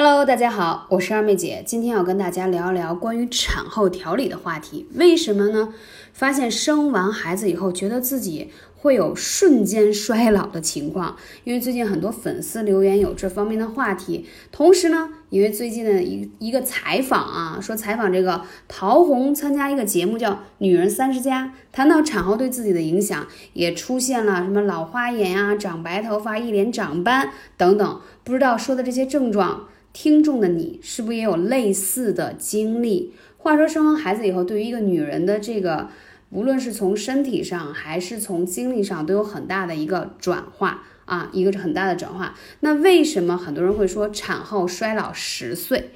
Hello，大家好，我是二妹姐，今天要跟大家聊一聊关于产后调理的话题。为什么呢？发现生完孩子以后，觉得自己会有瞬间衰老的情况。因为最近很多粉丝留言有这方面的话题，同时呢，因为最近的一一个采访啊，说采访这个陶虹参加一个节目叫《女人三十加》，谈到产后对自己的影响，也出现了什么老花眼呀、长白头发、一脸长斑等等。不知道说的这些症状。听众的你是不是也有类似的经历？话说生完孩子以后，对于一个女人的这个，无论是从身体上还是从精力上，都有很大的一个转化啊，一个很大的转化。那为什么很多人会说产后衰老十岁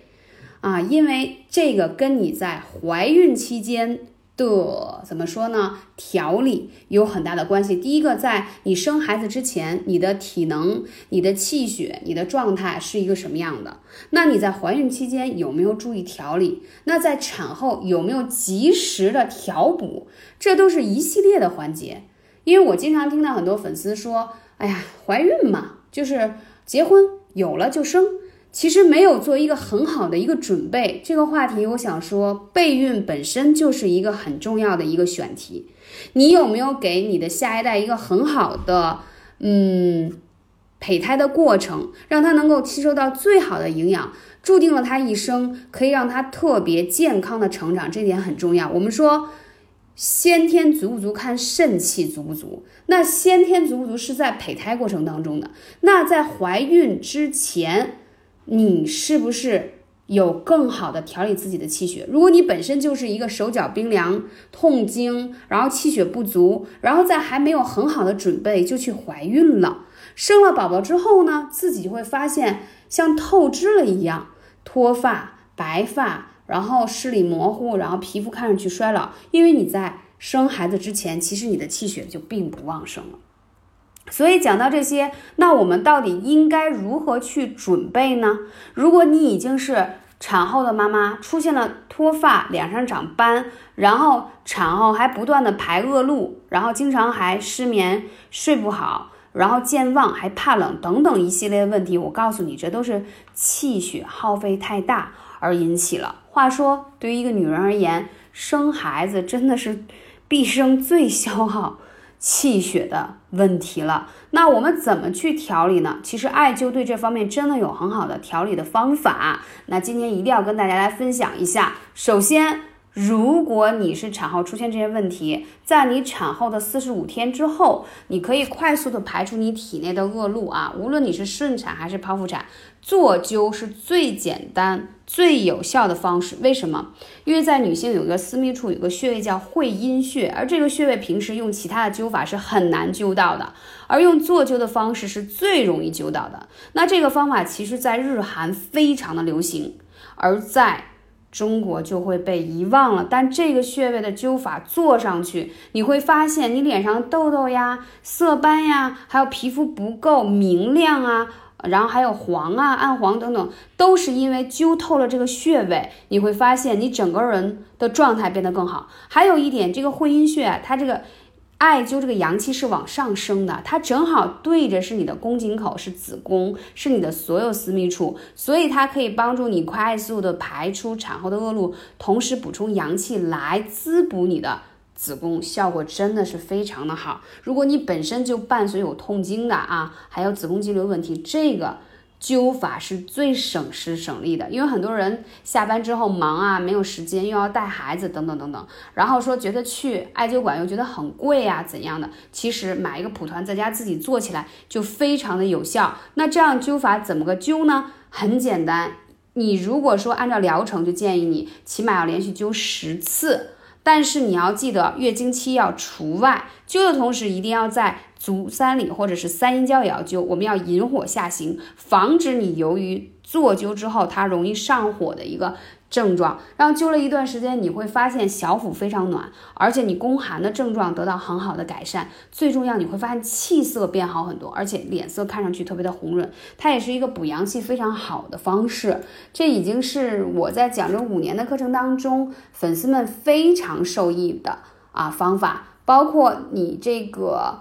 啊？因为这个跟你在怀孕期间。的怎么说呢？调理有很大的关系。第一个，在你生孩子之前，你的体能、你的气血、你的状态是一个什么样的？那你在怀孕期间有没有注意调理？那在产后有没有及时的调补？这都是一系列的环节。因为我经常听到很多粉丝说：“哎呀，怀孕嘛，就是结婚有了就生。”其实没有做一个很好的一个准备，这个话题我想说，备孕本身就是一个很重要的一个选题。你有没有给你的下一代一个很好的嗯胚胎的过程，让他能够吸收到最好的营养，注定了他一生可以让他特别健康的成长，这点很重要。我们说先天足不足看肾气足不足，那先天足不足是在胚胎过程当中的，那在怀孕之前。你是不是有更好的调理自己的气血？如果你本身就是一个手脚冰凉、痛经，然后气血不足，然后在还没有很好的准备就去怀孕了，生了宝宝之后呢，自己就会发现像透支了一样，脱发、白发，然后视力模糊，然后皮肤看上去衰老，因为你在生孩子之前，其实你的气血就并不旺盛了。所以讲到这些，那我们到底应该如何去准备呢？如果你已经是产后的妈妈，出现了脱发、脸上长斑，然后产后还不断的排恶露，然后经常还失眠、睡不好，然后健忘、还怕冷等等一系列的问题，我告诉你，这都是气血耗费太大而引起了。话说，对于一个女人而言，生孩子真的是毕生最消耗。气血的问题了，那我们怎么去调理呢？其实艾灸对这方面真的有很好的调理的方法。那今天一定要跟大家来分享一下。首先，如果你是产后出现这些问题，在你产后的四十五天之后，你可以快速的排除你体内的恶露啊。无论你是顺产还是剖腹产，做灸是最简单、最有效的方式。为什么？因为在女性有一个私密处有个穴位叫会阴穴，而这个穴位平时用其他的灸法是很难灸到的，而用做灸的方式是最容易灸到的。那这个方法其实在日韩非常的流行，而在中国就会被遗忘了，但这个穴位的灸法做上去，你会发现你脸上痘痘呀、色斑呀，还有皮肤不够明亮啊，然后还有黄啊、暗黄等等，都是因为灸透了这个穴位，你会发现你整个人的状态变得更好。还有一点，这个会阴穴，它这个。艾灸这个阳气是往上升的，它正好对着是你的宫颈口，是子宫，是你的所有私密处，所以它可以帮助你快速的排出产后的恶露，同时补充阳气来滋补你的子宫，效果真的是非常的好。如果你本身就伴随有痛经的啊，还有子宫肌瘤问题，这个。灸法是最省时省力的，因为很多人下班之后忙啊，没有时间，又要带孩子等等等等，然后说觉得去艾灸馆又觉得很贵呀，怎样的？其实买一个蒲团在家自己做起来就非常的有效。那这样灸法怎么个灸呢？很简单，你如果说按照疗程，就建议你起码要连续灸十次。但是你要记得，月经期要除外。灸的同时，一定要在足三里或者是三阴交也要灸。我们要引火下行，防止你由于坐灸之后它容易上火的一个。症状，然后灸了一段时间，你会发现小腹非常暖，而且你宫寒的症状得到很好的改善。最重要，你会发现气色变好很多，而且脸色看上去特别的红润。它也是一个补阳气非常好的方式。这已经是我在讲这五年的课程当中，粉丝们非常受益的啊方法。包括你这个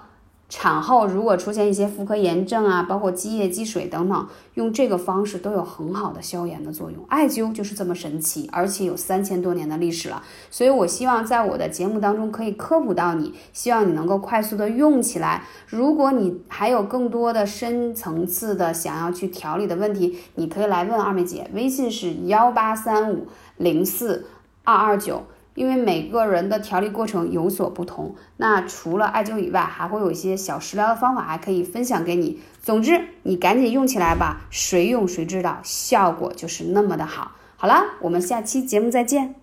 产后如果出现一些妇科炎症啊，包括积液积水等等，用这个方式都有很好的消炎的作用。艾灸就是这么神奇，而且有三千多年的历史了。所以我希望在我的节目当中可以科普到你，希望你能够快速的用起来。如果你还有更多的深层次的想要去调理的问题，你可以来问二妹姐，微信是幺八三五零四二二九。因为每个人的调理过程有所不同，那除了艾灸以外，还会有一些小食疗的方法，还可以分享给你。总之，你赶紧用起来吧，谁用谁知道，效果就是那么的好。好了，我们下期节目再见。